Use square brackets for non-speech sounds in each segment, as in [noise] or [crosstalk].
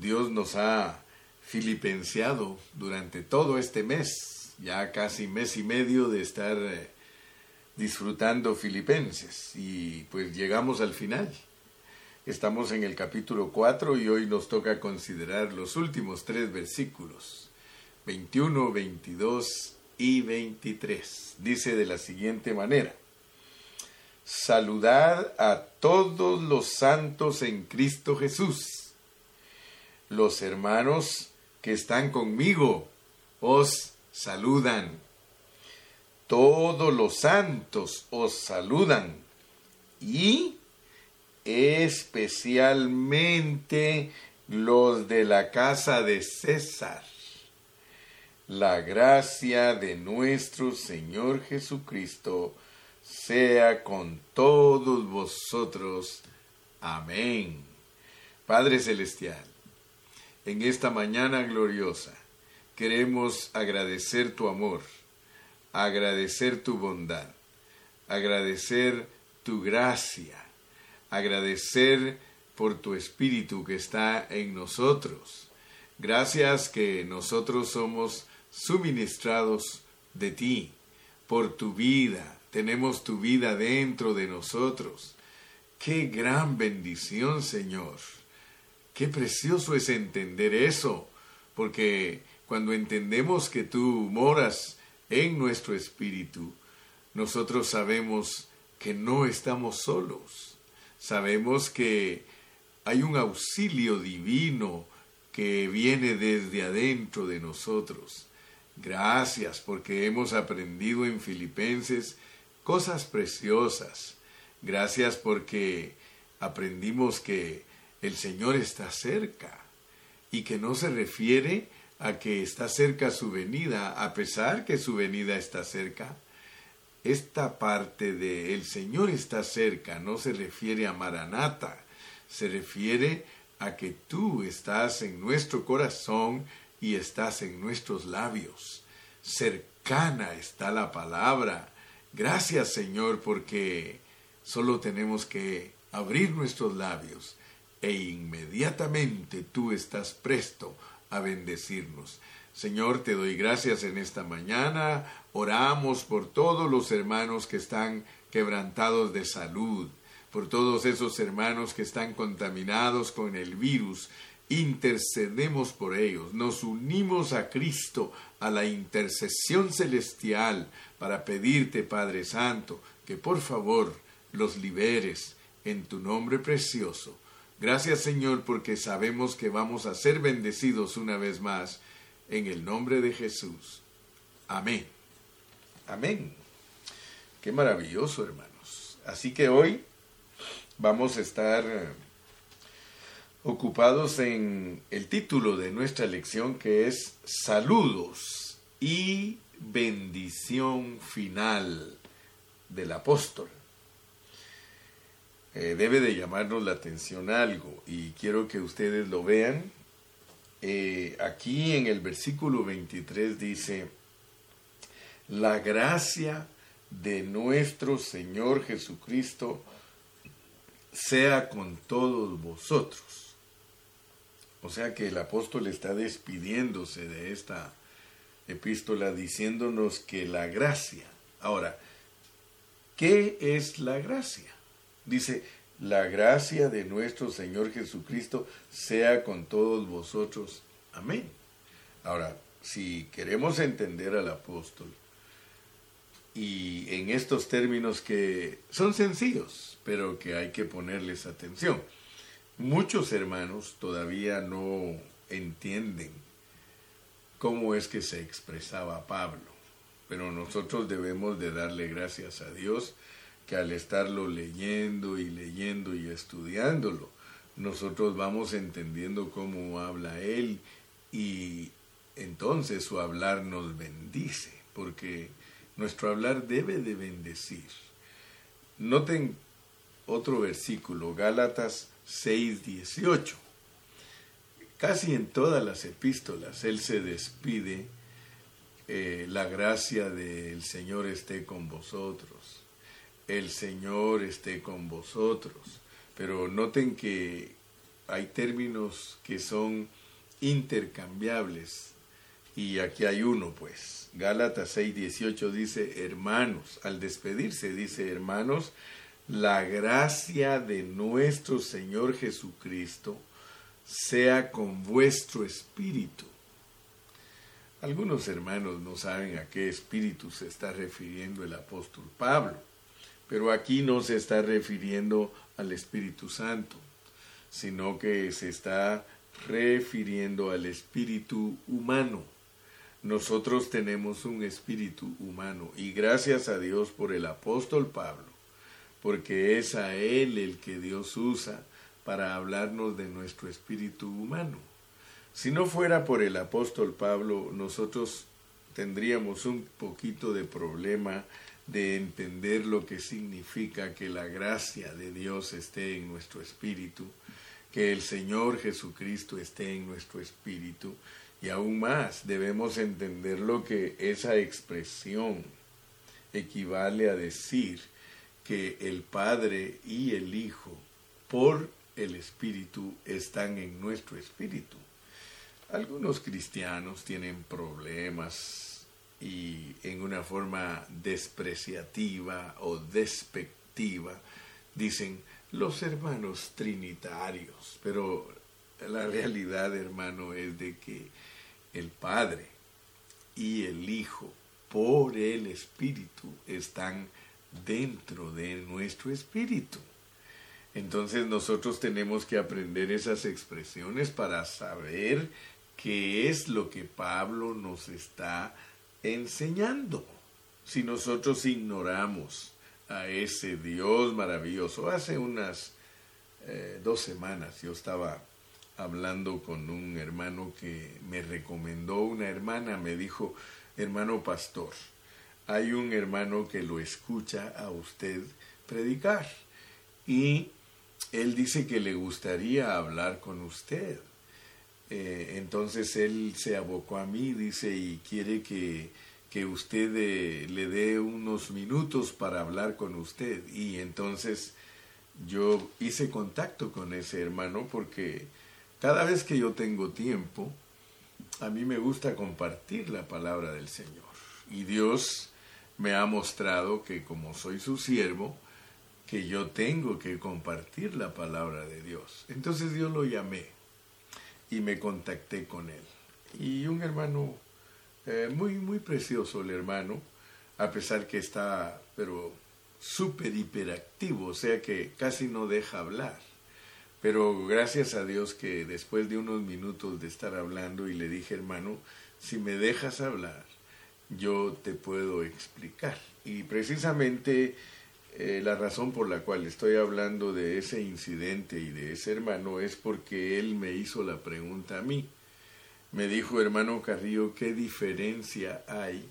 Dios nos ha filipenciado durante todo este mes, ya casi mes y medio de estar eh, disfrutando Filipenses y pues llegamos al final. Estamos en el capítulo 4 y hoy nos toca considerar los últimos tres versículos, 21, 22 y 23. Dice de la siguiente manera, Saludad a todos los santos en Cristo Jesús. Los hermanos que están conmigo os saludan. Todos los santos os saludan y especialmente los de la casa de César. La gracia de nuestro Señor Jesucristo sea con todos vosotros. Amén. Padre Celestial, en esta mañana gloriosa queremos agradecer tu amor, agradecer tu bondad, agradecer tu gracia, agradecer por tu Espíritu que está en nosotros. Gracias que nosotros somos suministrados de ti, por tu vida, tenemos tu vida dentro de nosotros. Qué gran bendición, Señor. Qué precioso es entender eso, porque cuando entendemos que tú moras en nuestro espíritu, nosotros sabemos que no estamos solos. Sabemos que hay un auxilio divino que viene desde adentro de nosotros. Gracias porque hemos aprendido en Filipenses cosas preciosas. Gracias porque aprendimos que el Señor está cerca y que no se refiere a que está cerca su venida, a pesar que su venida está cerca. Esta parte de el Señor está cerca no se refiere a Maranata, se refiere a que tú estás en nuestro corazón y estás en nuestros labios. Cercana está la palabra. Gracias Señor porque solo tenemos que abrir nuestros labios e inmediatamente tú estás presto a bendecirnos. Señor, te doy gracias en esta mañana. Oramos por todos los hermanos que están quebrantados de salud, por todos esos hermanos que están contaminados con el virus. Intercedemos por ellos, nos unimos a Cristo, a la intercesión celestial, para pedirte, Padre Santo, que por favor los liberes en tu nombre precioso Gracias Señor porque sabemos que vamos a ser bendecidos una vez más en el nombre de Jesús. Amén. Amén. Qué maravilloso hermanos. Así que hoy vamos a estar eh, ocupados en el título de nuestra lección que es Saludos y bendición final del apóstol. Eh, debe de llamarnos la atención algo y quiero que ustedes lo vean. Eh, aquí en el versículo 23 dice, la gracia de nuestro Señor Jesucristo sea con todos vosotros. O sea que el apóstol está despidiéndose de esta epístola diciéndonos que la gracia. Ahora, ¿qué es la gracia? Dice, la gracia de nuestro Señor Jesucristo sea con todos vosotros. Amén. Ahora, si queremos entender al apóstol, y en estos términos que son sencillos, pero que hay que ponerles atención. Muchos hermanos todavía no entienden cómo es que se expresaba Pablo, pero nosotros debemos de darle gracias a Dios que al estarlo leyendo y leyendo y estudiándolo, nosotros vamos entendiendo cómo habla Él y entonces su hablar nos bendice, porque nuestro hablar debe de bendecir. Noten otro versículo, Gálatas 6, 18. Casi en todas las epístolas Él se despide, eh, la gracia del Señor esté con vosotros el Señor esté con vosotros. Pero noten que hay términos que son intercambiables y aquí hay uno pues. Gálatas 6:18 dice, hermanos, al despedirse dice, hermanos, la gracia de nuestro Señor Jesucristo sea con vuestro espíritu. Algunos hermanos no saben a qué espíritu se está refiriendo el apóstol Pablo, pero aquí no se está refiriendo al Espíritu Santo, sino que se está refiriendo al espíritu humano. Nosotros tenemos un espíritu humano y gracias a Dios por el apóstol Pablo, porque es a él el que Dios usa para hablarnos de nuestro espíritu humano. Si no fuera por el apóstol Pablo, nosotros tendríamos un poquito de problema de entender lo que significa que la gracia de Dios esté en nuestro espíritu, que el Señor Jesucristo esté en nuestro espíritu y aún más debemos entender lo que esa expresión equivale a decir que el Padre y el Hijo por el Espíritu están en nuestro espíritu. Algunos cristianos tienen problemas y en una forma despreciativa o despectiva dicen los hermanos trinitarios, pero la realidad, hermano, es de que el Padre y el Hijo por el Espíritu están dentro de nuestro espíritu. Entonces nosotros tenemos que aprender esas expresiones para saber qué es lo que Pablo nos está enseñando. Si nosotros ignoramos a ese Dios maravilloso, hace unas eh, dos semanas yo estaba hablando con un hermano que me recomendó, una hermana me dijo, hermano pastor, hay un hermano que lo escucha a usted predicar y él dice que le gustaría hablar con usted. Eh, entonces él se abocó a mí, dice, y quiere que, que usted eh, le dé unos minutos para hablar con usted. Y entonces yo hice contacto con ese hermano porque cada vez que yo tengo tiempo, a mí me gusta compartir la palabra del Señor. Y Dios me ha mostrado que como soy su siervo, que yo tengo que compartir la palabra de Dios. Entonces yo lo llamé y me contacté con él. Y un hermano eh, muy, muy precioso, el hermano, a pesar que está, pero súper hiperactivo, o sea que casi no deja hablar. Pero gracias a Dios que después de unos minutos de estar hablando y le dije, hermano, si me dejas hablar, yo te puedo explicar. Y precisamente eh, la razón por la cual estoy hablando de ese incidente y de ese hermano es porque él me hizo la pregunta a mí. Me dijo, hermano Carrillo, ¿qué diferencia hay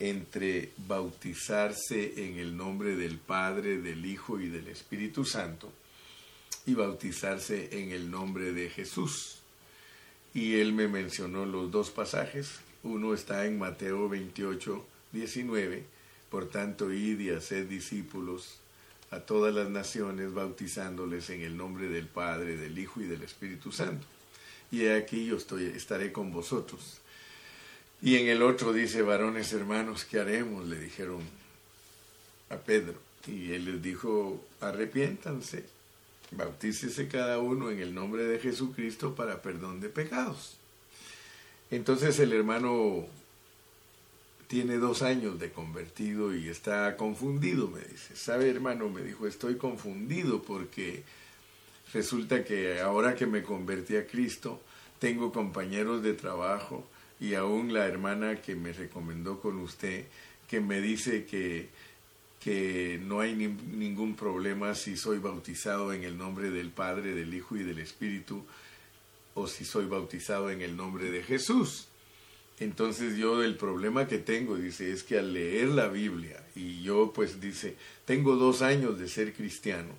entre bautizarse en el nombre del Padre, del Hijo y del Espíritu Santo? y bautizarse en el nombre de Jesús. Y él me mencionó los dos pasajes. Uno está en Mateo 28, 19. Por tanto, id y haced discípulos a todas las naciones, bautizándoles en el nombre del Padre, del Hijo y del Espíritu Santo. Y aquí yo estoy, estaré con vosotros. Y en el otro dice, varones hermanos, ¿qué haremos? Le dijeron a Pedro. Y él les dijo, arrepiéntanse Bautícese cada uno en el nombre de Jesucristo para perdón de pecados. Entonces el hermano tiene dos años de convertido y está confundido, me dice. ¿Sabe, hermano? Me dijo, estoy confundido porque resulta que ahora que me convertí a Cristo, tengo compañeros de trabajo y aún la hermana que me recomendó con usted, que me dice que que no hay ningún problema si soy bautizado en el nombre del Padre, del Hijo y del Espíritu, o si soy bautizado en el nombre de Jesús. Entonces yo el problema que tengo, dice, es que al leer la Biblia, y yo pues dice, tengo dos años de ser cristiano,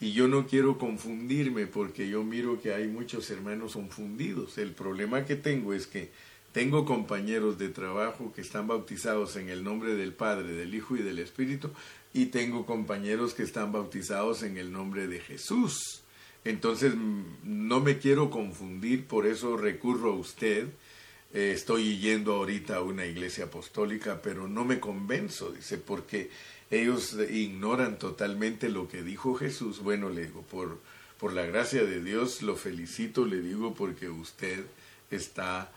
y yo no quiero confundirme porque yo miro que hay muchos hermanos confundidos. El problema que tengo es que tengo compañeros de trabajo que están bautizados en el nombre del Padre, del Hijo y del Espíritu, y tengo compañeros que están bautizados en el nombre de Jesús. Entonces no me quiero confundir, por eso recurro a usted. Eh, estoy yendo ahorita a una iglesia apostólica, pero no me convenzo, dice, porque ellos ignoran totalmente lo que dijo Jesús. Bueno, le digo, por, por la gracia de Dios lo felicito, le digo, porque usted está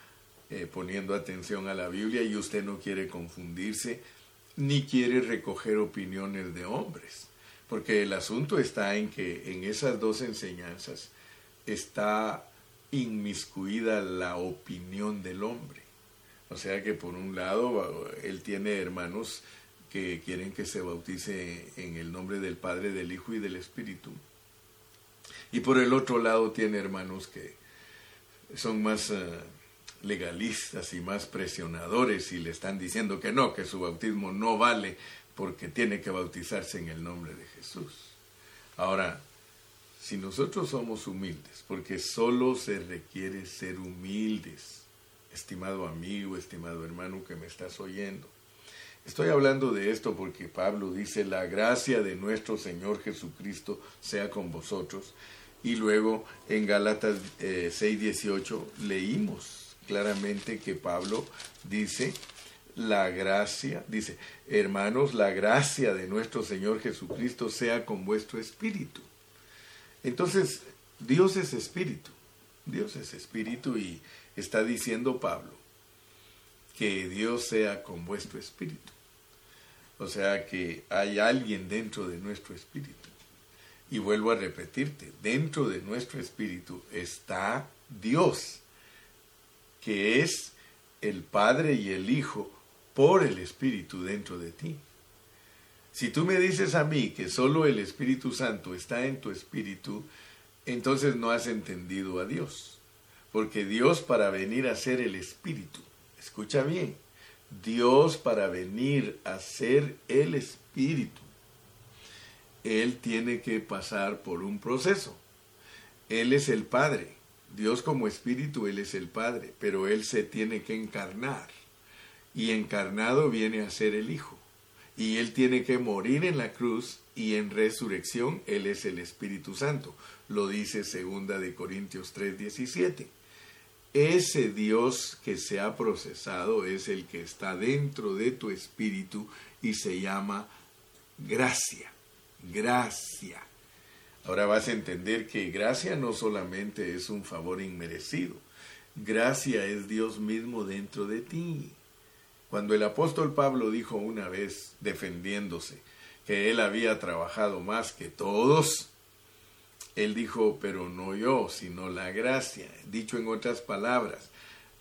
eh, poniendo atención a la Biblia y usted no quiere confundirse ni quiere recoger opiniones de hombres. Porque el asunto está en que en esas dos enseñanzas está inmiscuida la opinión del hombre. O sea que por un lado él tiene hermanos que quieren que se bautice en el nombre del Padre, del Hijo y del Espíritu. Y por el otro lado tiene hermanos que son más eh, legalistas y más presionadores y le están diciendo que no, que su bautismo no vale porque tiene que bautizarse en el nombre de Jesús. Ahora, si nosotros somos humildes, porque solo se requiere ser humildes, estimado amigo, estimado hermano que me estás oyendo, Estoy hablando de esto porque Pablo dice, la gracia de nuestro Señor Jesucristo sea con vosotros. Y luego en Galatas 6:18 eh, leímos claramente que Pablo dice, la gracia, dice, hermanos, la gracia de nuestro Señor Jesucristo sea con vuestro espíritu. Entonces, Dios es espíritu, Dios es espíritu y está diciendo Pablo que Dios sea con vuestro espíritu. O sea que hay alguien dentro de nuestro espíritu. Y vuelvo a repetirte, dentro de nuestro espíritu está Dios, que es el Padre y el Hijo por el Espíritu dentro de ti. Si tú me dices a mí que solo el Espíritu Santo está en tu espíritu, entonces no has entendido a Dios. Porque Dios para venir a ser el Espíritu, escucha bien, Dios para venir a ser el Espíritu, Él tiene que pasar por un proceso. Él es el Padre. Dios como Espíritu, Él es el Padre, pero Él se tiene que encarnar y encarnado viene a ser el Hijo. Y Él tiene que morir en la cruz y en resurrección Él es el Espíritu Santo. Lo dice segunda de Corintios 3:17. Ese Dios que se ha procesado es el que está dentro de tu espíritu y se llama gracia. Gracia. Ahora vas a entender que gracia no solamente es un favor inmerecido. Gracia es Dios mismo dentro de ti. Cuando el apóstol Pablo dijo una vez, defendiéndose, que él había trabajado más que todos, él dijo, pero no yo, sino la gracia. Dicho en otras palabras,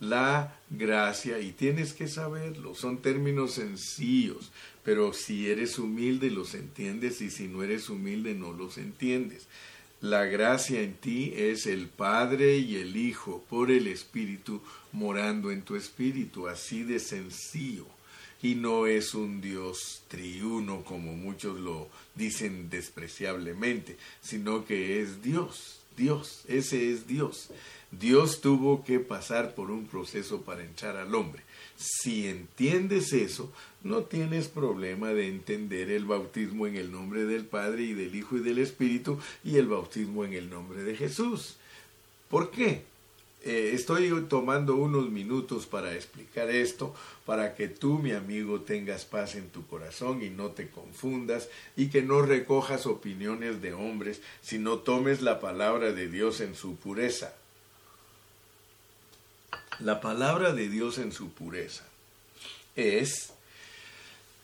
la gracia, y tienes que saberlo, son términos sencillos, pero si eres humilde los entiendes y si no eres humilde no los entiendes. La gracia en ti es el Padre y el Hijo por el Espíritu morando en tu espíritu, así de sencillo. Y no es un Dios triuno como muchos lo dicen despreciablemente, sino que es Dios, Dios, ese es Dios. Dios tuvo que pasar por un proceso para entrar al hombre. Si entiendes eso, no tienes problema de entender el bautismo en el nombre del Padre y del Hijo y del Espíritu y el bautismo en el nombre de Jesús. ¿Por qué? Eh, estoy tomando unos minutos para explicar esto, para que tú, mi amigo, tengas paz en tu corazón y no te confundas y que no recojas opiniones de hombres, sino tomes la palabra de Dios en su pureza. La palabra de Dios en su pureza es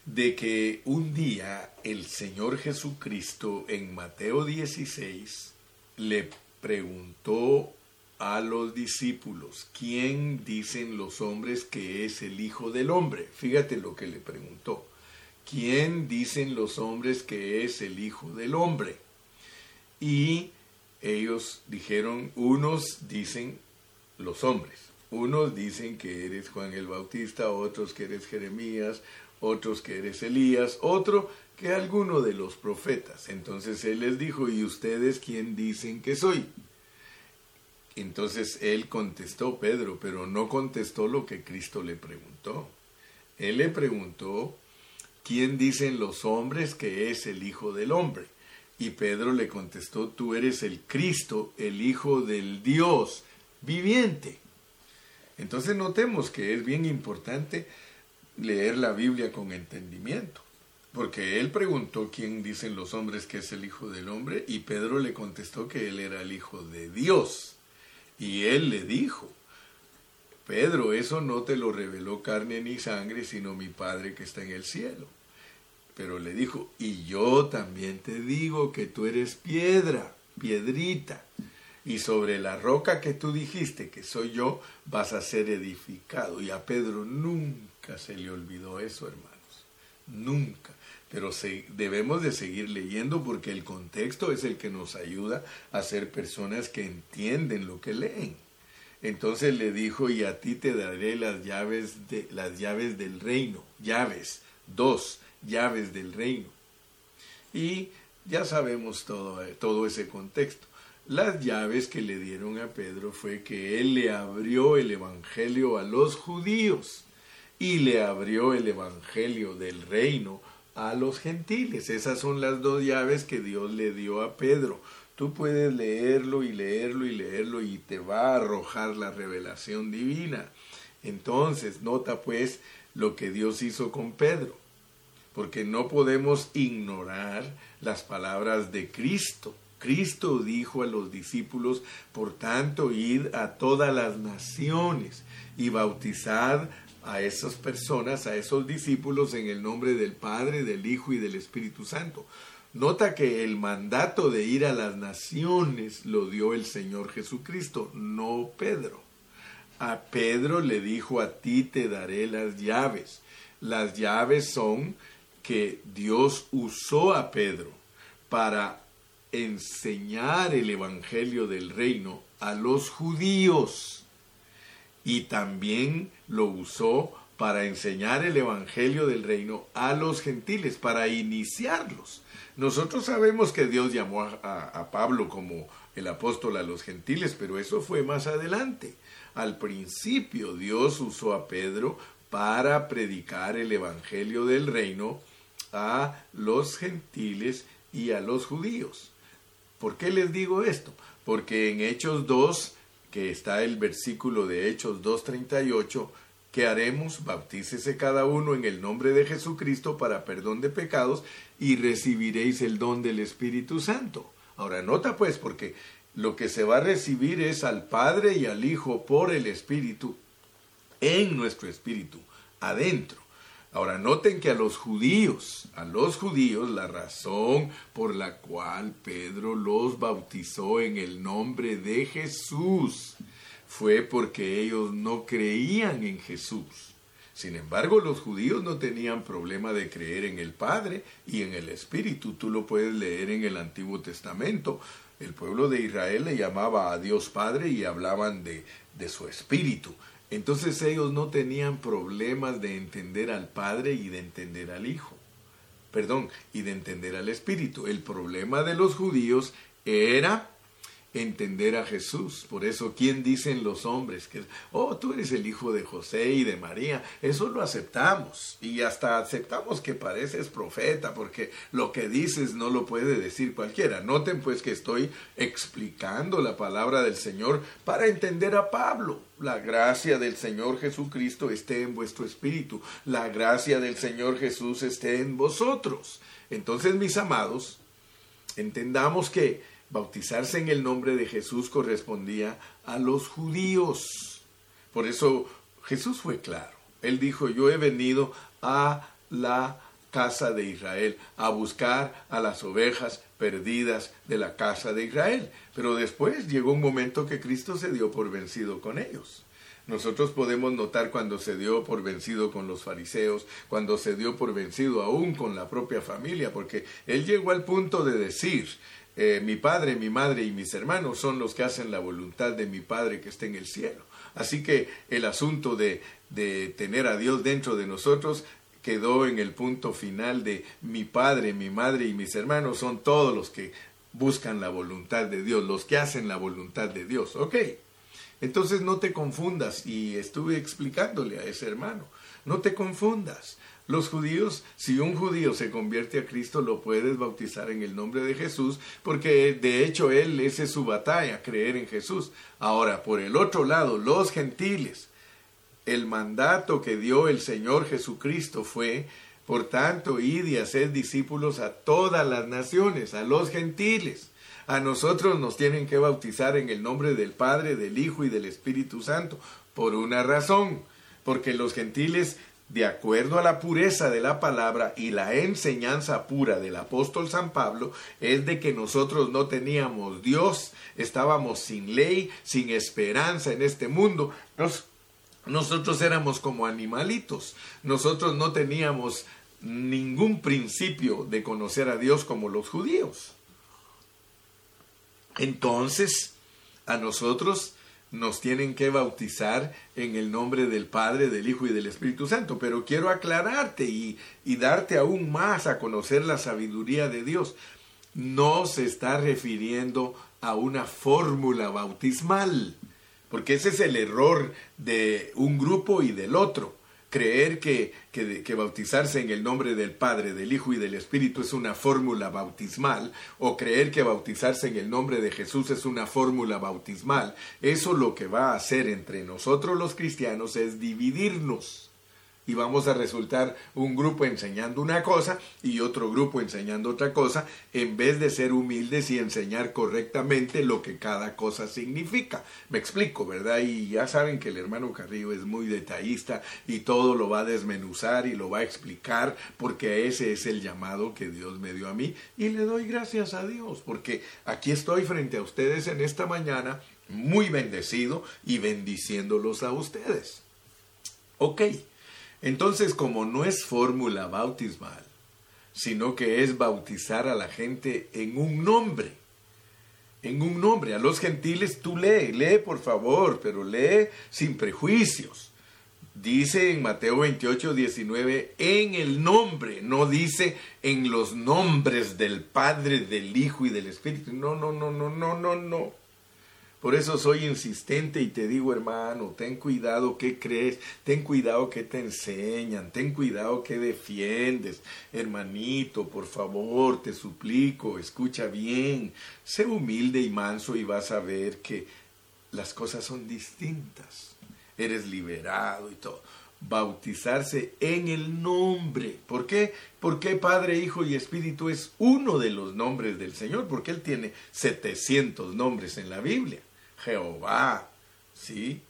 de que un día el Señor Jesucristo en Mateo 16 le preguntó a los discípulos, ¿quién dicen los hombres que es el Hijo del Hombre? Fíjate lo que le preguntó. ¿Quién dicen los hombres que es el Hijo del Hombre? Y ellos dijeron, unos dicen los hombres, unos dicen que eres Juan el Bautista, otros que eres Jeremías, otros que eres Elías, otro que alguno de los profetas. Entonces él les dijo, ¿y ustedes quién dicen que soy? Entonces él contestó, Pedro, pero no contestó lo que Cristo le preguntó. Él le preguntó, ¿quién dicen los hombres que es el Hijo del Hombre? Y Pedro le contestó, tú eres el Cristo, el Hijo del Dios viviente. Entonces notemos que es bien importante leer la Biblia con entendimiento, porque él preguntó quién dicen los hombres que es el Hijo del Hombre y Pedro le contestó que él era el Hijo de Dios. Y él le dijo, Pedro, eso no te lo reveló carne ni sangre, sino mi Padre que está en el cielo. Pero le dijo, y yo también te digo que tú eres piedra, piedrita, y sobre la roca que tú dijiste que soy yo, vas a ser edificado. Y a Pedro nunca se le olvidó eso, hermanos, nunca. Pero debemos de seguir leyendo porque el contexto es el que nos ayuda a ser personas que entienden lo que leen. Entonces le dijo, y a ti te daré las llaves, de, las llaves del reino, llaves, dos llaves del reino. Y ya sabemos todo, todo ese contexto. Las llaves que le dieron a Pedro fue que él le abrió el Evangelio a los judíos y le abrió el Evangelio del reino a los gentiles. Esas son las dos llaves que Dios le dio a Pedro. Tú puedes leerlo y leerlo y leerlo y te va a arrojar la revelación divina. Entonces, nota pues lo que Dios hizo con Pedro, porque no podemos ignorar las palabras de Cristo. Cristo dijo a los discípulos, por tanto, id a todas las naciones y bautizad a esas personas, a esos discípulos en el nombre del Padre, del Hijo y del Espíritu Santo. Nota que el mandato de ir a las naciones lo dio el Señor Jesucristo, no Pedro. A Pedro le dijo, a ti te daré las llaves. Las llaves son que Dios usó a Pedro para enseñar el Evangelio del reino a los judíos y también lo usó para enseñar el Evangelio del reino a los gentiles, para iniciarlos. Nosotros sabemos que Dios llamó a, Pablo como el apóstol a los gentiles, pero eso fue más adelante. Al principio Dios usó a Pedro para predicar el Evangelio del reino a los gentiles y a los judíos. ¿Por qué les digo esto? Porque en Hechos 2, que está el versículo de Hechos 2.38, ¿Qué haremos? Bautícese cada uno en el nombre de Jesucristo para perdón de pecados y recibiréis el don del Espíritu Santo. Ahora nota pues, porque lo que se va a recibir es al Padre y al Hijo por el Espíritu en nuestro espíritu, adentro. Ahora noten que a los judíos, a los judíos, la razón por la cual Pedro los bautizó en el nombre de Jesús fue porque ellos no creían en Jesús. Sin embargo, los judíos no tenían problema de creer en el Padre y en el Espíritu. Tú lo puedes leer en el Antiguo Testamento. El pueblo de Israel le llamaba a Dios Padre y hablaban de, de su Espíritu. Entonces ellos no tenían problemas de entender al Padre y de entender al Hijo. Perdón, y de entender al Espíritu. El problema de los judíos era entender a Jesús. Por eso, ¿quién dicen los hombres? Que, oh, tú eres el hijo de José y de María. Eso lo aceptamos. Y hasta aceptamos que pareces profeta, porque lo que dices no lo puede decir cualquiera. Noten pues que estoy explicando la palabra del Señor para entender a Pablo. La gracia del Señor Jesucristo esté en vuestro espíritu. La gracia del Señor Jesús esté en vosotros. Entonces, mis amados, entendamos que bautizarse en el nombre de Jesús correspondía a los judíos. Por eso Jesús fue claro. Él dijo, yo he venido a la casa de Israel, a buscar a las ovejas perdidas de la casa de Israel. Pero después llegó un momento que Cristo se dio por vencido con ellos. Nosotros podemos notar cuando se dio por vencido con los fariseos, cuando se dio por vencido aún con la propia familia, porque él llegó al punto de decir, eh, mi padre, mi madre y mis hermanos son los que hacen la voluntad de mi Padre que está en el cielo. Así que el asunto de, de tener a Dios dentro de nosotros quedó en el punto final de mi Padre, mi madre y mis hermanos son todos los que buscan la voluntad de Dios, los que hacen la voluntad de Dios. Ok, entonces no te confundas y estuve explicándole a ese hermano, no te confundas. Los judíos, si un judío se convierte a Cristo, lo puedes bautizar en el nombre de Jesús, porque de hecho él, esa es su batalla, creer en Jesús. Ahora, por el otro lado, los gentiles, el mandato que dio el Señor Jesucristo fue, por tanto, id y haced discípulos a todas las naciones, a los gentiles. A nosotros nos tienen que bautizar en el nombre del Padre, del Hijo y del Espíritu Santo, por una razón, porque los gentiles de acuerdo a la pureza de la palabra y la enseñanza pura del apóstol San Pablo, es de que nosotros no teníamos Dios, estábamos sin ley, sin esperanza en este mundo. nosotros éramos como animalitos, nosotros no teníamos ningún principio de conocer a Dios como los judíos. Entonces, a nosotros nos tienen que bautizar en el nombre del Padre, del Hijo y del Espíritu Santo. Pero quiero aclararte y, darte aún más a conocer la sabiduría de Dios. No se está refiriendo a una fórmula bautismal, porque ese es el error de un grupo y del otro creer que, que, bautizarse en el nombre del Padre, del Hijo y del Espíritu es una fórmula bautismal, o creer que bautizarse en el nombre de Jesús es una fórmula bautismal, eso lo que va a hacer entre nosotros los cristianos es dividirnos y vamos a resultar un grupo enseñando una cosa y otro grupo enseñando otra cosa, en vez de ser humildes y enseñar correctamente lo que cada cosa significa. Me explico, ¿verdad? Y ya saben que el hermano Carrillo es muy detallista y todo lo va a desmenuzar y lo va a explicar porque ese es el llamado que Dios me dio a mí y le doy gracias a Dios porque aquí estoy frente a ustedes en esta mañana muy bendecido y bendiciéndolos a ustedes. Ok. Entonces, como no es fórmula bautismal, sino que es bautizar a la gente en un nombre, en un nombre. A los gentiles tú lee, lee por favor, pero lee sin prejuicios. Dice en Mateo 28, 19, en el nombre, no dice en los nombres del Padre, del Hijo y del Espíritu. No, no, no, no, no, no, no. Por eso soy insistente y te digo, hermano, ten cuidado qué crees, ten cuidado qué te enseñan, ten cuidado qué defiendes. Hermanito, por favor, te suplico, escucha bien, sé humilde y manso y vas a ver que las cosas son distintas. Eres liberado y todo bautizarse en el nombre. ¿Por qué? Porque Padre, Hijo y Espíritu es uno de los nombres del Señor, porque Él tiene 700 nombres en la Biblia. Jehová, ¿sí?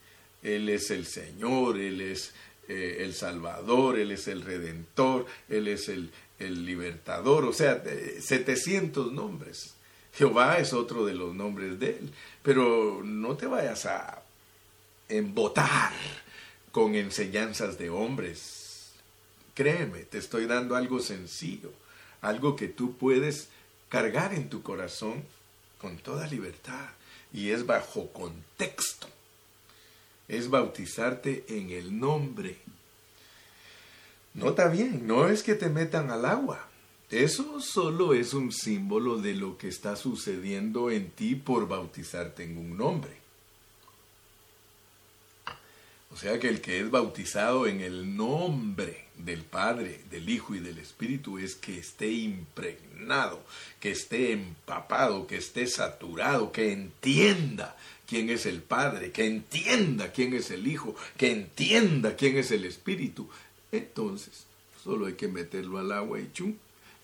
Él es el Señor, Él es eh, el Salvador, Él es el Redentor, Él es el, el Libertador, o sea, 700 nombres. Jehová es otro de los nombres de Él, pero no te vayas a embotar con enseñanzas de hombres. Créeme, te estoy dando algo sencillo, algo que tú puedes cargar en tu corazón con toda libertad y es bajo contexto. Es bautizarte en el nombre. Nota bien, no es que te metan al agua. Eso solo es un símbolo de lo que está sucediendo en ti por bautizarte en un nombre. O sea que el que es bautizado en el nombre del Padre, del Hijo y del Espíritu es que esté impregnado, que esté empapado, que esté saturado, que entienda quién es el Padre, que entienda quién es el Hijo, que entienda quién es el Espíritu. Entonces, solo hay que meterlo al agua y chum,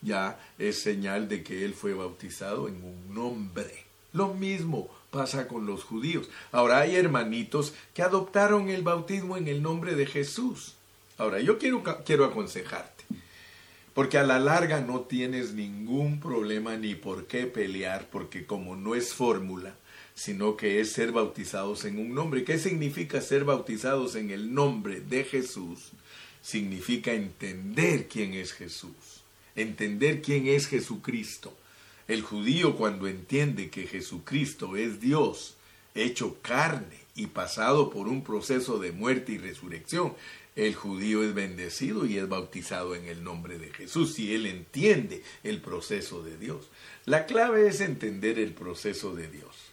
ya es señal de que él fue bautizado en un nombre. Lo mismo pasa con los judíos. Ahora hay hermanitos que adoptaron el bautismo en el nombre de Jesús. Ahora, yo quiero, quiero aconsejarte, porque a la larga no tienes ningún problema ni por qué pelear, porque como no es fórmula, sino que es ser bautizados en un nombre. ¿Qué significa ser bautizados en el nombre de Jesús? Significa entender quién es Jesús, entender quién es Jesucristo el judío cuando entiende que Jesucristo es Dios, hecho carne y pasado por un proceso de muerte y resurrección, el judío es bendecido y es bautizado en el nombre de Jesús si él entiende el proceso de Dios. La clave es entender el proceso de Dios.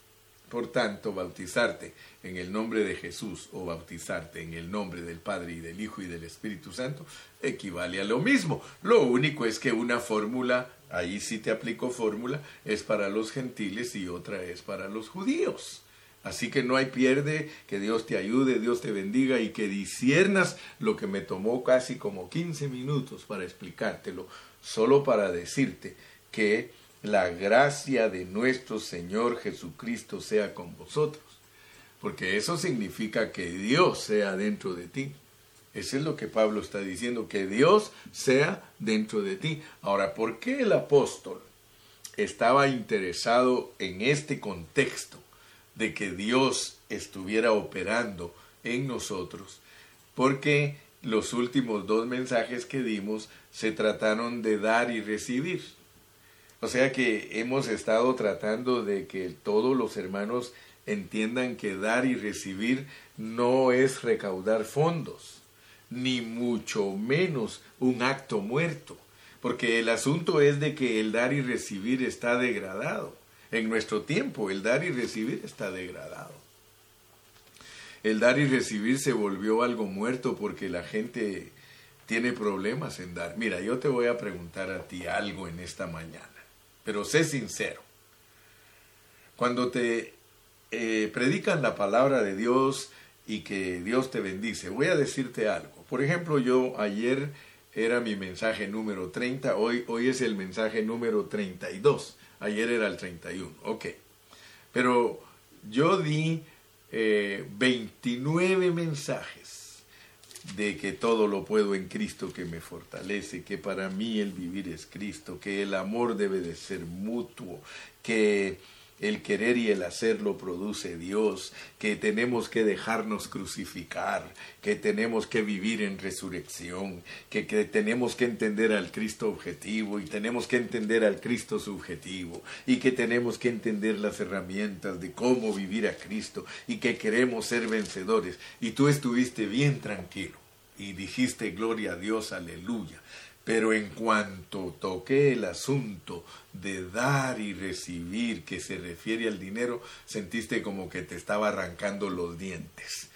Por tanto, bautizarte en el nombre de Jesús o bautizarte en el nombre del Padre y del Hijo y del Espíritu Santo equivale a lo mismo. Lo único es que una fórmula, ahí sí te aplico fórmula, es para los gentiles y otra es para los judíos. Así que no hay pierde, que Dios te ayude, Dios te bendiga y que disiernas lo que me tomó casi como 15 minutos para explicártelo, solo para decirte que la gracia de nuestro Señor Jesucristo sea con vosotros. Porque eso significa que Dios sea dentro de ti. Eso es lo que Pablo está diciendo, que Dios sea dentro de ti. Ahora, ¿por qué el apóstol estaba interesado en este contexto de que Dios estuviera operando en nosotros? Porque los últimos dos mensajes que dimos se trataron de dar y recibir. O sea que hemos estado tratando de que todos los hermanos entiendan que dar y recibir no es recaudar fondos, ni mucho menos un acto muerto, porque el asunto es de que el dar y recibir está degradado. En nuestro tiempo el dar y recibir está degradado. El dar y recibir se volvió algo muerto porque la gente tiene problemas en dar. Mira, yo te voy a preguntar a ti algo en esta mañana pero sé sincero. Cuando te eh, predican la palabra de Dios y que Dios te bendice, voy a decirte algo. Por ejemplo, yo ayer era mi mensaje número 30, hoy, hoy es el mensaje número 32, ayer era el 31, ok. Pero yo di 29 eh, mensajes de que todo lo puedo en Cristo que me fortalece, que para mí el vivir es Cristo, que el amor debe de ser mutuo, que el querer y el hacer lo produce Dios, que tenemos que dejarnos crucificar, que tenemos que vivir en resurrección, que, tenemos que entender al Cristo objetivo y tenemos que entender al Cristo subjetivo y que tenemos que entender las herramientas de cómo vivir a Cristo y que queremos ser vencedores. Y tú estuviste bien tranquilo y dijiste gloria a Dios, aleluya. Pero en cuanto toqué el asunto de dar y recibir, que se refiere al dinero, sentiste como que te estaba arrancando los dientes.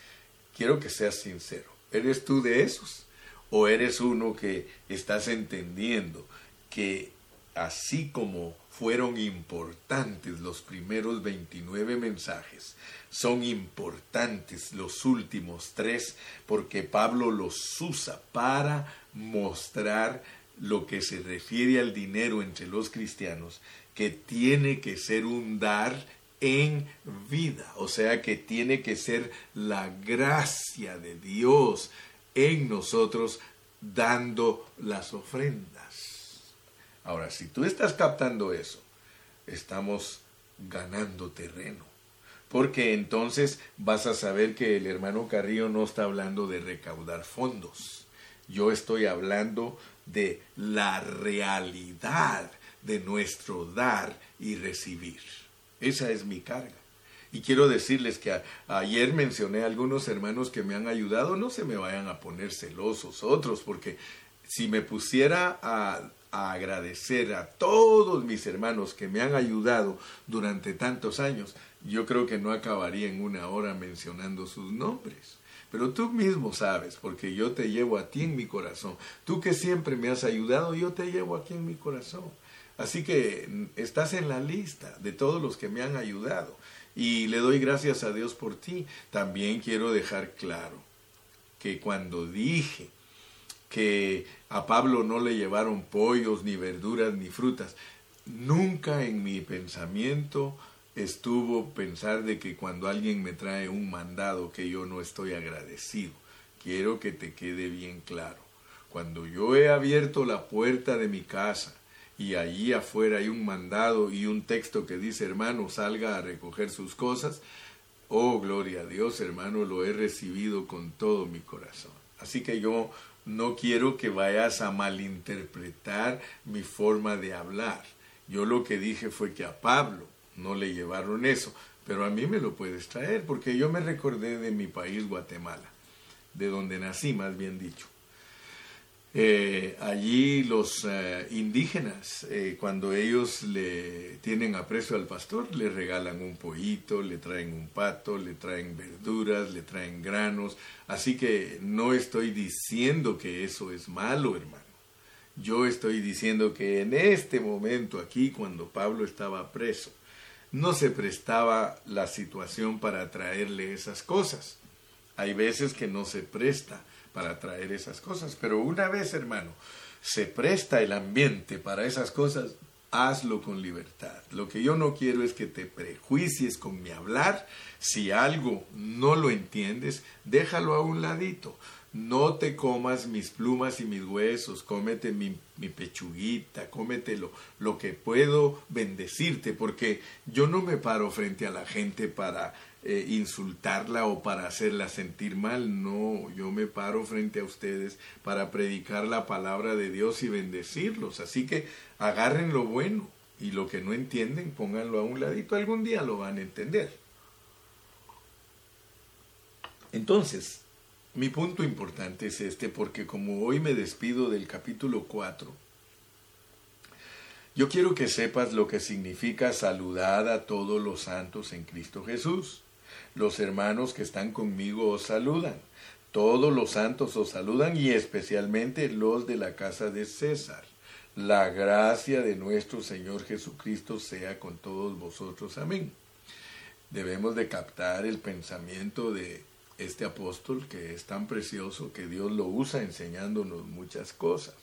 Quiero que seas sincero. ¿Eres tú de esos? ¿O eres uno que estás entendiendo que así como fueron importantes los primeros 29 mensajes, son importantes los últimos tres porque Pablo los usa para mostrar lo que se refiere al dinero entre los cristianos, que tiene que ser un dar en vida, o sea que tiene que ser la gracia de Dios en nosotros dando las ofrendas. Ahora, si tú estás captando eso, estamos ganando terreno porque entonces vas a saber que el hermano Carrillo no está hablando de recaudar fondos. Yo estoy hablando de la realidad de nuestro dar y recibir. Esa es mi carga. Y quiero decirles que ayer mencioné a algunos hermanos que me han ayudado, no se me vayan a poner celosos otros, porque si me pusiera a, a agradecer a todos mis hermanos que me han ayudado durante tantos años, yo creo que no acabaría en una hora mencionando sus nombres. Pero tú mismo sabes, porque yo te llevo a ti en mi corazón. Tú que siempre me has ayudado, yo te llevo aquí en mi corazón. Así que mm, estás en la lista de todos los que me han ayudado. Y le doy gracias a Dios por ti. También quiero dejar claro que cuando dije que a Pablo no le llevaron pollos, ni verduras, ni frutas, nunca en mi pensamiento estuvo pensar de que cuando alguien me trae un mandado que yo no estoy agradecido. Quiero que te quede bien claro. Cuando yo he abierto la puerta de mi casa y allí afuera hay un mandado y un texto que dice hermano salga a recoger sus cosas, oh gloria a Dios hermano, lo he recibido con todo mi corazón. Así que yo no quiero que vayas a malinterpretar mi forma de hablar. Yo lo que dije fue que a Pablo no le llevaron eso, pero a mí me lo puedes traer, porque yo me recordé de mi país, Guatemala, de donde nací, más bien dicho. Eh, allí los eh, indígenas, eh, cuando ellos le tienen aprecio al pastor, le regalan un pollito, le traen un pato, le traen verduras, le traen granos. Así que no estoy diciendo que eso es malo, hermano. Yo estoy diciendo que en este momento aquí, cuando Pablo estaba preso, no se prestaba la situación para traerle esas cosas. Hay veces que no se presta para traer esas cosas. Pero una vez, hermano, se presta el ambiente para esas cosas, hazlo con libertad. Lo que yo no quiero es que te prejuicies con mi hablar. Si algo no lo entiendes, déjalo a un ladito. No te comas mis plumas y mis huesos, cómete mi, pechuguita, cómete lo, lo que puedo bendecirte, porque yo no me paro frente a la gente para eh, insultarla o para hacerla sentir mal. No, yo me paro frente a ustedes para predicar la palabra de Dios y bendecirlos. Así que agarren lo bueno y lo que no entienden, pónganlo a un ladito. Algún día lo van a entender. Entonces, mi punto importante es este, porque como hoy me despido del capítulo 4, yo quiero que sepas lo que significa saludar a todos los santos en Cristo Jesús. Los hermanos que están conmigo os saludan. Todos los santos os saludan y especialmente los de la casa de César. La gracia de nuestro Señor Jesucristo sea con todos vosotros. Amén. Debemos de captar el pensamiento de este apóstol que es tan precioso que Dios lo usa enseñándonos muchas cosas.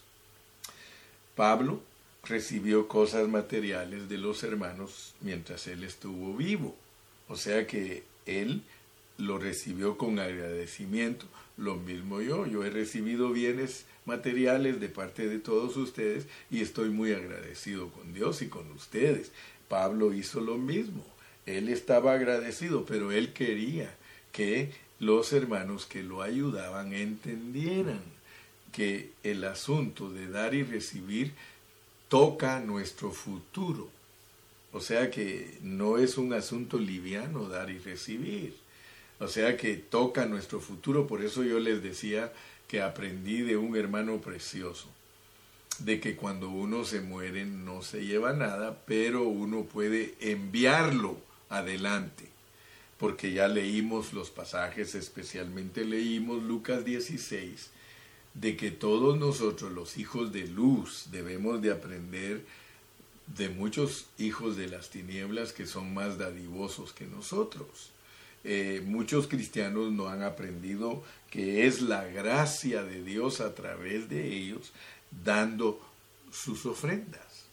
Pablo recibió cosas materiales de los hermanos mientras él estuvo vivo. O sea que él lo recibió con agradecimiento. Lo mismo yo, yo he recibido bienes materiales de parte de todos ustedes y estoy muy agradecido con Dios y con ustedes. Pablo hizo lo mismo. Él estaba agradecido, pero él quería que los hermanos que lo ayudaban entendieran que el asunto de dar y recibir toca nuestro futuro. O sea que no es un asunto liviano dar y recibir. O sea que toca nuestro futuro. Por eso yo les decía que aprendí de un hermano precioso, de que cuando uno se muere no se lleva nada, pero uno puede enviarlo adelante. Porque ya leímos los pasajes, especialmente leímos Lucas 16, de que todos nosotros, los hijos de luz, debemos de aprender de muchos hijos de las tinieblas que son más dadivosos que nosotros. Eh, muchos cristianos no han aprendido que es la gracia de Dios a través de ellos dando sus ofrendas.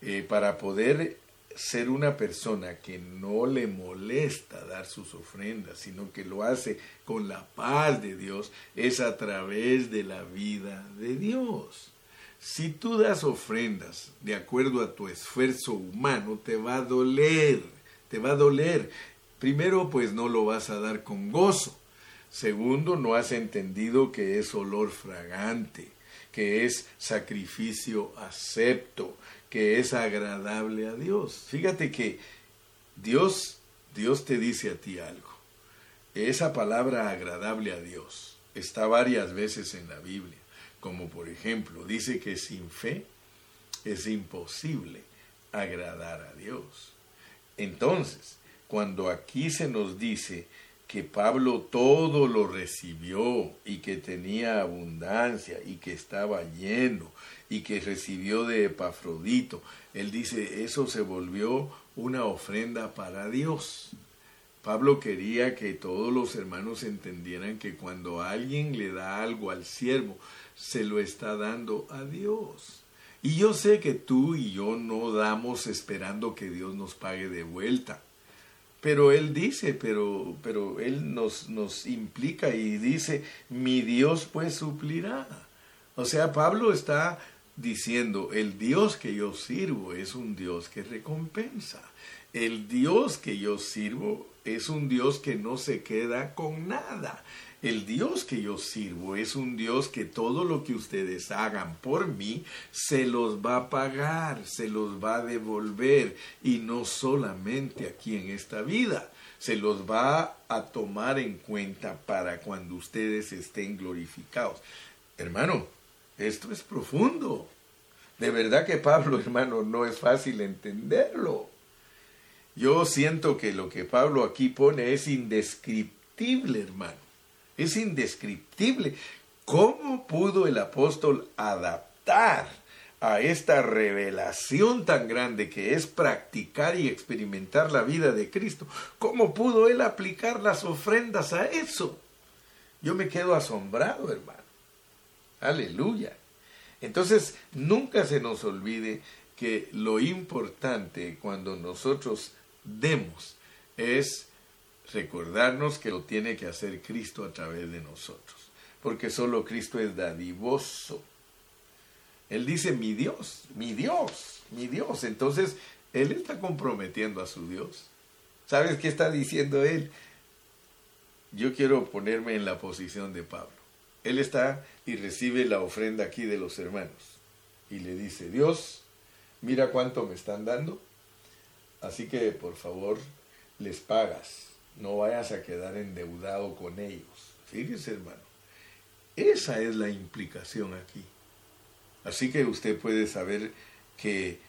Eh, para poder ser una persona que no le molesta dar sus ofrendas, sino que lo hace con la paz de Dios, es a través de la vida de Dios. Si tú das ofrendas de acuerdo a tu esfuerzo humano, te va a doler, te va a doler. Primero, pues no lo vas a dar con gozo. Segundo, no has entendido que es olor fragante, que es sacrificio acepto, que es agradable a Dios. Fíjate que Dios, Dios te dice a ti algo. Esa palabra agradable a Dios está varias veces en la Biblia como por ejemplo dice que sin fe es imposible agradar a Dios. Entonces, cuando aquí se nos dice que Pablo todo lo recibió y que tenía abundancia y que estaba lleno y que recibió de Epafrodito, él dice, eso se volvió una ofrenda para Dios. Pablo quería que todos los hermanos entendieran que cuando alguien le da algo al siervo, se lo está dando a Dios. Y yo sé que tú y yo no damos esperando que Dios nos pague de vuelta. Pero Él dice, pero, pero Él nos, nos implica y dice, mi Dios pues suplirá. O sea, Pablo está diciendo, el Dios que yo sirvo es un Dios que recompensa. El Dios que yo sirvo es un Dios que no se queda con nada. El Dios que yo sirvo es un Dios que todo lo que ustedes hagan por mí se los va a pagar, se los va a devolver y no solamente aquí en esta vida, se los va a tomar en cuenta para cuando ustedes estén glorificados. Hermano, Esto es profundo. De verdad que Pablo, [laughs] hermano, no es fácil entenderlo. Yo siento que lo que Pablo aquí pone es indescriptible, hermano. Es indescriptible. ¿Cómo pudo el apóstol adaptar a esta revelación tan grande que es practicar y experimentar la vida de Cristo? ¿Cómo pudo él aplicar las ofrendas a eso? Yo me quedo asombrado, hermano. Aleluya. Entonces, nunca se nos olvide que lo importante cuando nosotros demos es recordarnos que lo tiene que hacer Cristo a través de nosotros, porque solo Cristo es dadivoso. Él dice mi Dios, mi Dios, mi Dios. Entonces, Él está comprometiendo a su Dios. ¿Sabes qué está diciendo Él? Yo quiero ponerme en la posición de Pablo. Él está y recibe la ofrenda aquí de los hermanos. Y le dice, Dios, mira cuánto me están dando. Así que por favor les pagas. No vayas a quedar endeudado con ellos. Fíjese hermano. Esa es la implicación aquí. Así que usted puede saber que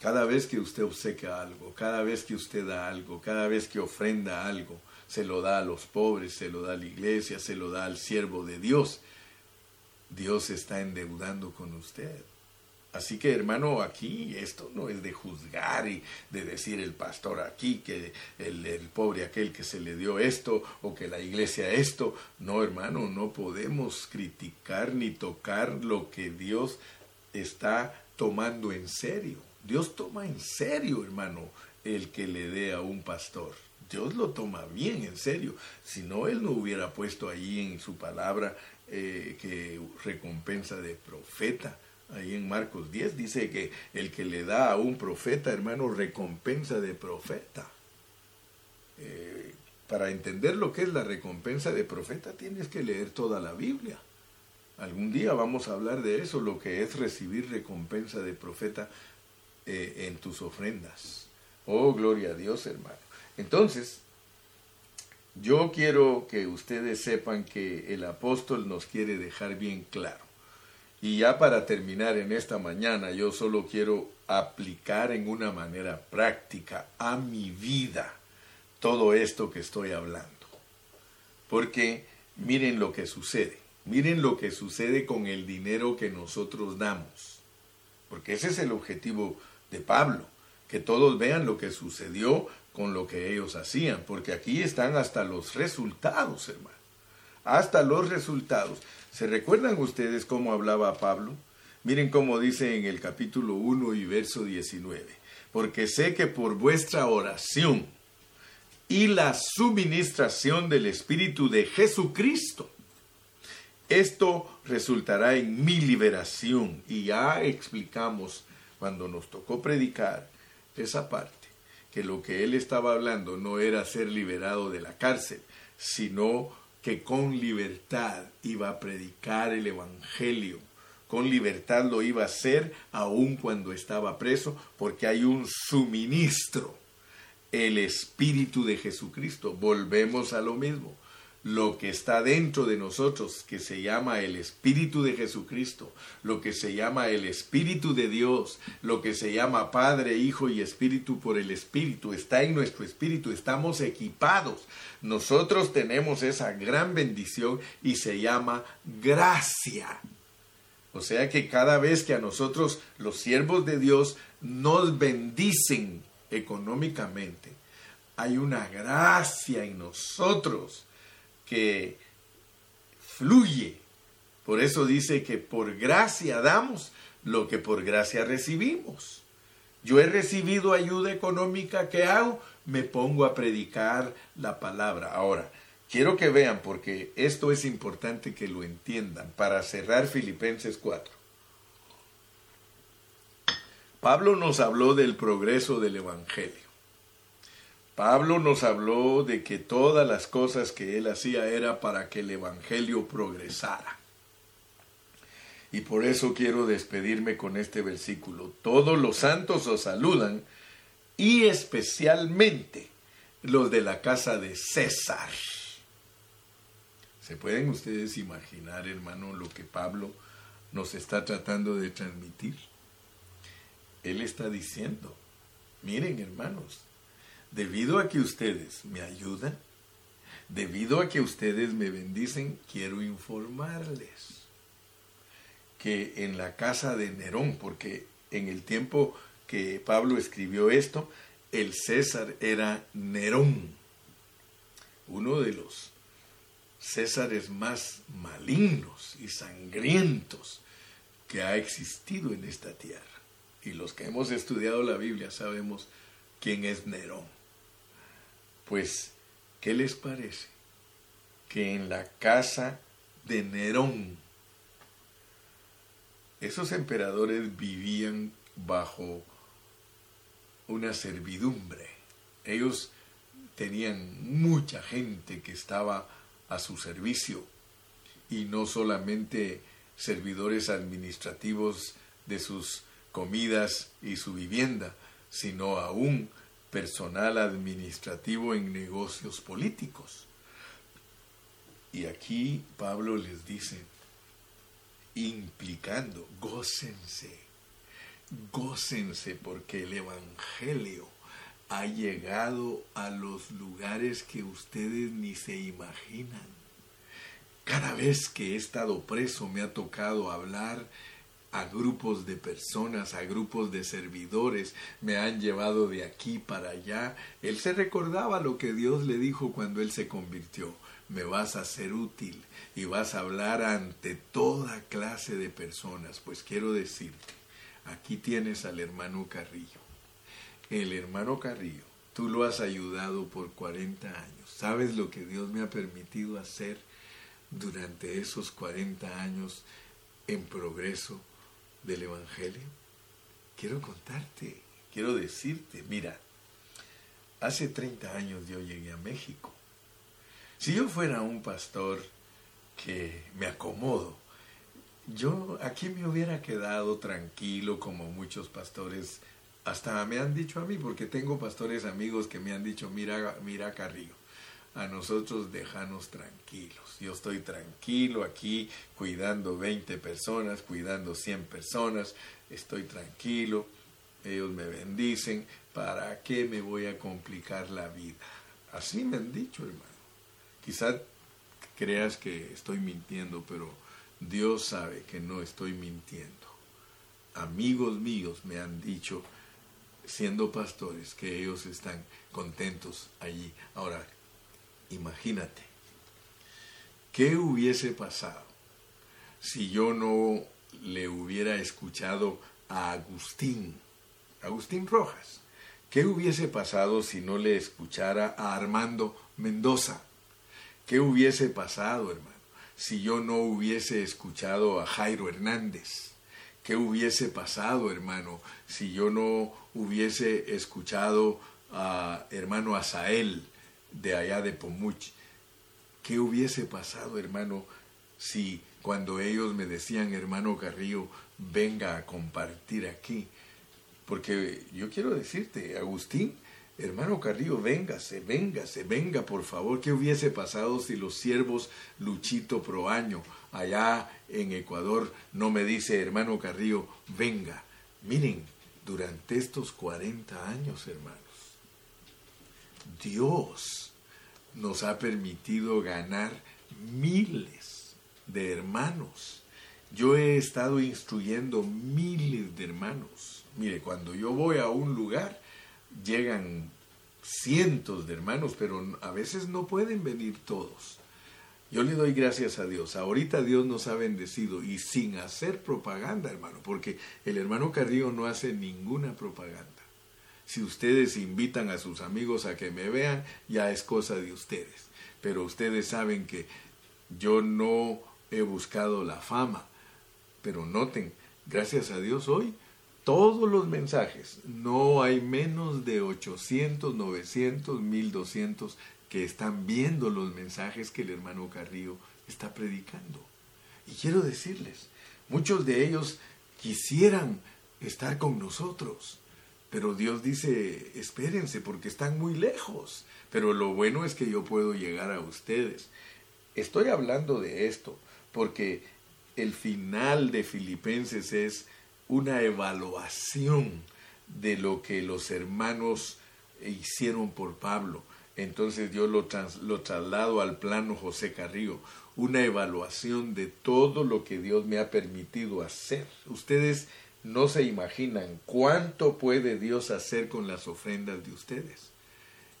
cada vez que usted obsequia algo, cada vez que usted da algo, cada vez que ofrenda algo, se lo da a los pobres, se lo da a la iglesia, se lo da al siervo de Dios. Dios está endeudando con usted. Así que hermano, aquí esto no es de juzgar y de decir el pastor aquí que el, pobre aquel que se le dio esto o que la iglesia esto. No hermano, no podemos criticar ni tocar lo que Dios está tomando en serio. Dios toma en serio hermano el que le dé a un pastor. Dios lo toma bien en serio. Si no, Él no hubiera puesto ahí en su palabra eh, que recompensa de profeta. Ahí en Marcos 10 dice que el que le da a un profeta, hermano, recompensa de profeta. Eh, para entender lo que es la recompensa de profeta tienes que leer toda la Biblia. Algún día vamos a hablar de eso, lo que es recibir recompensa de profeta eh, en tus ofrendas. Oh, gloria a Dios, hermano. Entonces, yo quiero que ustedes sepan que el apóstol nos quiere dejar bien claro. Y ya para terminar en esta mañana, yo solo quiero aplicar en una manera práctica a mi vida todo esto que estoy hablando. Porque miren lo que sucede. Miren lo que sucede con el dinero que nosotros damos. Porque ese es el objetivo de Pablo. Que todos vean lo que sucedió con lo que ellos hacían, porque aquí están hasta los resultados, hermano. Hasta los resultados. ¿Se recuerdan ustedes cómo hablaba Pablo? Miren cómo dice en el capítulo 1 y verso 19. Porque sé que por vuestra oración y la suministración del Espíritu de Jesucristo, esto resultará en mi liberación. Y ya explicamos cuando nos tocó predicar esa parte que lo que él estaba hablando no era ser liberado de la cárcel, sino que con libertad iba a predicar el Evangelio. Con libertad lo iba a hacer aun cuando estaba preso, porque hay un suministro, el Espíritu de Jesucristo. Volvemos a lo mismo lo que está dentro de nosotros, que se llama el Espíritu de Jesucristo, lo que se llama el Espíritu de Dios, lo que se llama Padre, Hijo y Espíritu por el Espíritu, está en nuestro Espíritu, estamos equipados. Nosotros tenemos esa gran bendición y se llama gracia. O sea que cada vez que a nosotros, los siervos de Dios, nos bendicen económicamente, hay una gracia en nosotros que fluye. Por eso dice que por gracia damos lo que por gracia recibimos. Yo he recibido ayuda económica, ¿qué hago? Me pongo a predicar la palabra. Ahora, quiero que vean, porque esto es importante que lo entiendan, para cerrar Filipenses 4. Pablo nos habló del progreso del Evangelio. Pablo nos habló de que todas las cosas que él hacía era para que el Evangelio progresara. Y por eso quiero despedirme con este versículo. Todos los santos os saludan y especialmente los de la casa de César. ¿Se pueden ustedes imaginar, hermano, lo que Pablo nos está tratando de transmitir. Él está diciendo, miren hermanos, debido a que ustedes me ayudan, debido a que ustedes me bendicen, quiero informarles que en la casa de Nerón, porque en el tiempo que Pablo escribió esto, el César era Nerón, uno de los Césares más malignos y sangrientos que ha existido en esta tierra. Y los que hemos estudiado la Biblia sabemos quién es Nerón. Pues, ¿qué les parece? Que en la casa de Nerón, esos emperadores vivían bajo una servidumbre. Ellos tenían mucha gente que estaba a su servicio y no solamente servidores administrativos de sus comidas y su vivienda, sino aún personal administrativo en negocios políticos. Y aquí Pablo les dice, implicando, gócense, gócense porque el Evangelio ha llegado a los lugares que ustedes ni se imaginan. Cada vez que he estado preso me ha tocado hablar a grupos de personas, a grupos de servidores, me han llevado de aquí para allá. Él se recordaba lo que Dios le dijo cuando él se convirtió. Me vas a ser útil y vas a hablar ante toda clase de personas. Pues quiero decirte, aquí tienes al hermano Carrillo. El hermano Carrillo, tú lo has ayudado por 40 años. ¿Sabes lo que Dios me ha permitido hacer? durante esos 40 años en progreso del Evangelio? Quiero contarte, quiero decirte, mira, hace 30 años yo llegué a México. Si yo fuera un pastor que me acomodo, yo aquí me hubiera quedado tranquilo como muchos pastores hasta me han dicho a mí, porque tengo pastores amigos que me han dicho, mira, mira Carrillo, a nosotros déjanos tranquilos. Yo estoy tranquilo aquí cuidando 20 personas, cuidando 100 personas, estoy tranquilo, ellos me bendicen, ¿para qué me voy a complicar la vida? Así me han dicho, hermano. Quizás creas que estoy mintiendo, pero Dios sabe que no estoy mintiendo. Amigos míos me han dicho, siendo pastores, que ellos están contentos allí. Ahora, Imagínate, ¿qué hubiese pasado si yo no le hubiera escuchado a Agustín, Agustín Rojas? ¿Qué hubiese pasado si no le escuchara a Armando Mendoza? ¿Qué hubiese pasado, hermano, si yo no hubiese escuchado a Jairo Hernández? ¿Qué hubiese pasado, hermano, si yo no hubiese escuchado a hermano Asael? De allá de Pomuch. ¿Qué hubiese pasado, hermano, si cuando ellos me decían, hermano Carrillo, venga a compartir aquí? Porque yo quiero decirte, Agustín, hermano Carrillo, véngase, véngase, venga, por favor. ¿Qué hubiese pasado si los siervos Luchito Proaño, allá en Ecuador, no me dice, hermano Carrillo, venga? Miren, durante estos 40 años, hermanos, Dios nos ha permitido ganar miles de hermanos. Yo he estado instruyendo miles de hermanos. Mire, cuando yo voy a un lugar, llegan cientos de hermanos, pero a veces no pueden venir todos. Yo le doy gracias a Dios. Ahorita Dios nos ha bendecido y sin hacer propaganda, hermano, porque el hermano Carrillo no hace ninguna propaganda. Si ustedes invitan a sus amigos a que me vean, ya es cosa de ustedes. Pero ustedes saben que yo no he buscado la fama. Pero noten, gracias a Dios hoy, todos los mensajes, no hay menos de 800, 900, 1200 que están viendo los mensajes que el hermano Carrillo está predicando. Y quiero decirles, muchos de ellos quisieran estar con nosotros, pero Dios dice, espérense porque están muy lejos. Pero lo bueno es que yo puedo llegar a ustedes. Estoy hablando de esto porque el final de Filipenses es una evaluación de lo que los hermanos hicieron por Pablo. Entonces yo lo, lo traslado al plano José Carrillo, una evaluación de todo lo que Dios me ha permitido hacer. Ustedes no se imaginan cuánto puede Dios hacer con las ofrendas de ustedes.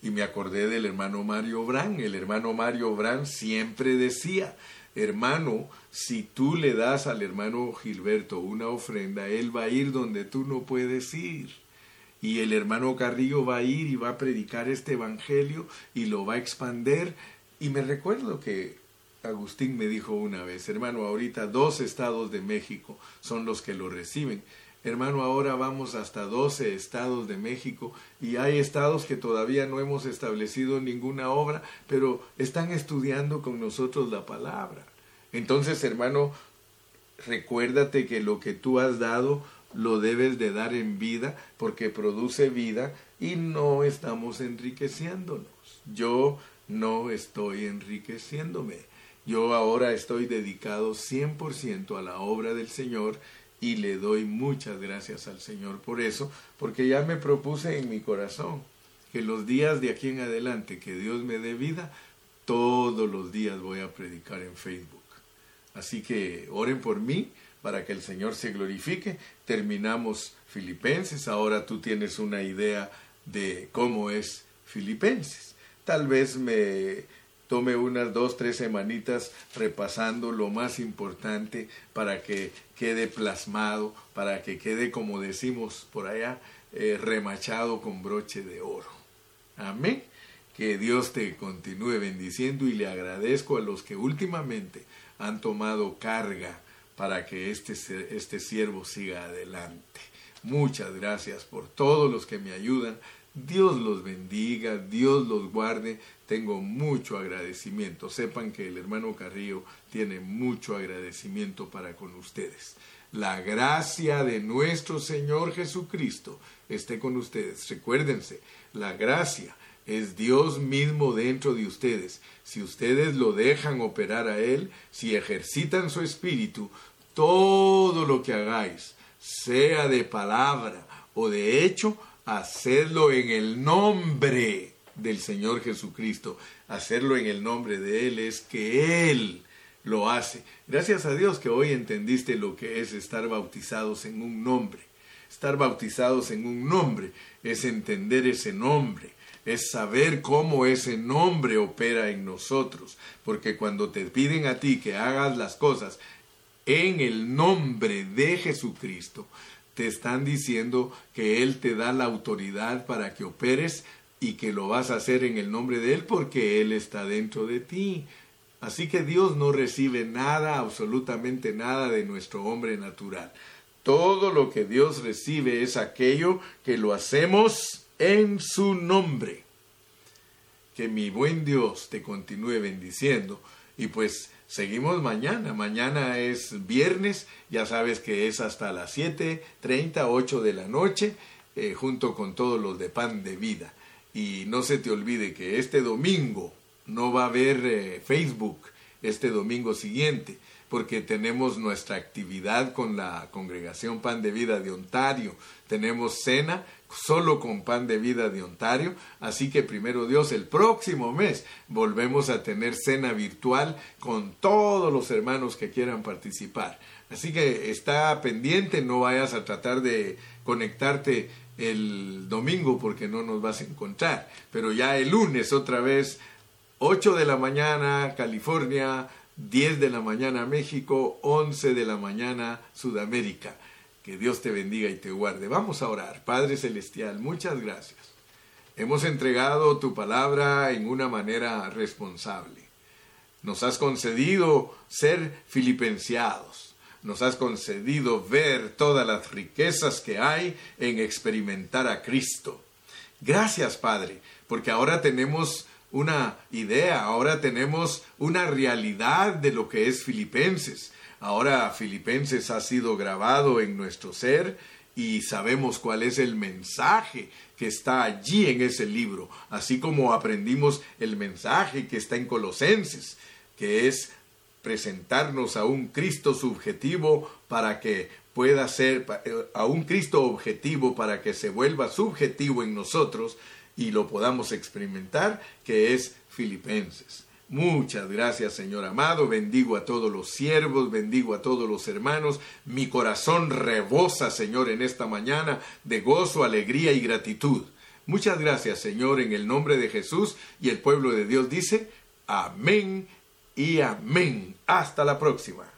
Y me acordé del hermano Mario Brand. El hermano Mario Brand siempre decía, hermano, si tú le das al hermano Gilberto una ofrenda, él va a ir donde tú no puedes ir. Y el hermano Carrillo va a ir y va a predicar este evangelio y lo va a expander. Y me recuerdo que Agustín me dijo una vez, hermano, ahorita dos estados de México son los que lo reciben. Hermano, ahora vamos hasta 12 estados de México y hay estados que todavía no hemos establecido ninguna obra, pero están estudiando con nosotros la palabra. Entonces, hermano, recuérdate que lo que tú has dado lo debes de dar en vida porque produce vida y no estamos enriqueciéndonos. Yo no estoy enriqueciéndome. Yo ahora estoy dedicado 100% a la obra del Señor y le doy muchas gracias al Señor por eso, porque ya me propuse en mi corazón que los días de aquí en adelante que Dios me dé vida, todos los días voy a predicar en Facebook. Así que oren por mí para que el Señor se glorifique. Terminamos Filipenses, ahora tú tienes una idea de cómo es Filipenses. Tal vez me tome unas dos, tres semanitas repasando lo más importante para que quede plasmado, para que quede, como decimos por allá, eh, remachado con broche de oro. Amén. Que Dios te continúe bendiciendo y le agradezco a los que últimamente han tomado carga para que este, este siervo siga adelante. Muchas gracias por todos los que me ayudan. Dios los bendiga, Dios los guarde. Tengo mucho agradecimiento. Sepan que el hermano Carrillo tiene mucho agradecimiento para con ustedes. La gracia de nuestro Señor Jesucristo esté con ustedes. Recuérdense, la gracia es Dios mismo dentro de ustedes. Si ustedes lo dejan operar a Él, si ejercitan su espíritu, todo lo que hagáis, sea de palabra o de hecho, hacedlo en el nombre del Señor Jesucristo. Hacerlo en el nombre de Él es que Él lo hace. Gracias a Dios que hoy entendiste lo que es estar bautizados en un nombre. Estar bautizados en un nombre es entender ese nombre es saber cómo ese nombre opera en nosotros, porque cuando te piden a ti que hagas las cosas en el nombre de Jesucristo, te están diciendo que Él te da la autoridad para que operes y que lo vas a hacer en el nombre de Él porque Él está dentro de ti. Así que Dios no recibe nada, absolutamente nada de nuestro hombre natural. Todo lo que Dios recibe es aquello que lo hacemos en su nombre. Que mi buen Dios te continúe bendiciendo. Y pues seguimos mañana. Mañana es viernes, ya sabes que es hasta las 7, 30, 8 de la noche, eh, junto con todos los de pan de vida. Y no se te olvide que este domingo no va a haber eh, Facebook, este domingo siguiente porque tenemos nuestra actividad con la congregación Pan de Vida de Ontario. Tenemos cena solo con Pan de Vida de Ontario. Así que primero Dios, el próximo mes volvemos a tener cena virtual con todos los hermanos que quieran participar. Así que está pendiente, no vayas a tratar de conectarte el domingo porque no nos vas a encontrar. Pero ya el lunes otra vez, 8 de la mañana, California, 10 de la mañana México, 11 de la mañana Sudamérica. Que Dios te bendiga y te guarde. Vamos a orar. Padre Celestial, muchas gracias. Hemos entregado tu palabra en una manera responsable. Nos has concedido ser filipenciados. Nos has concedido ver todas las riquezas que hay en experimentar a Cristo. Gracias, Padre, porque ahora tenemos una idea, ahora tenemos una realidad de lo que es Filipenses. Ahora Filipenses ha sido grabado en nuestro ser y sabemos cuál es el mensaje que está allí en ese libro, así como aprendimos el mensaje que está en Colosenses, que es presentarnos a un Cristo subjetivo para que pueda ser, eh, a un Cristo objetivo para que se vuelva subjetivo en nosotros y lo podamos experimentar, que es Filipenses. Muchas gracias, Señor amado. Bendigo a todos los siervos, bendigo a todos los hermanos. Mi corazón rebosa, Señor, en esta mañana de gozo, alegría y gratitud. Muchas gracias, Señor, en el nombre de Jesús. Y el pueblo de Dios dice, amén y amén. Hasta la próxima.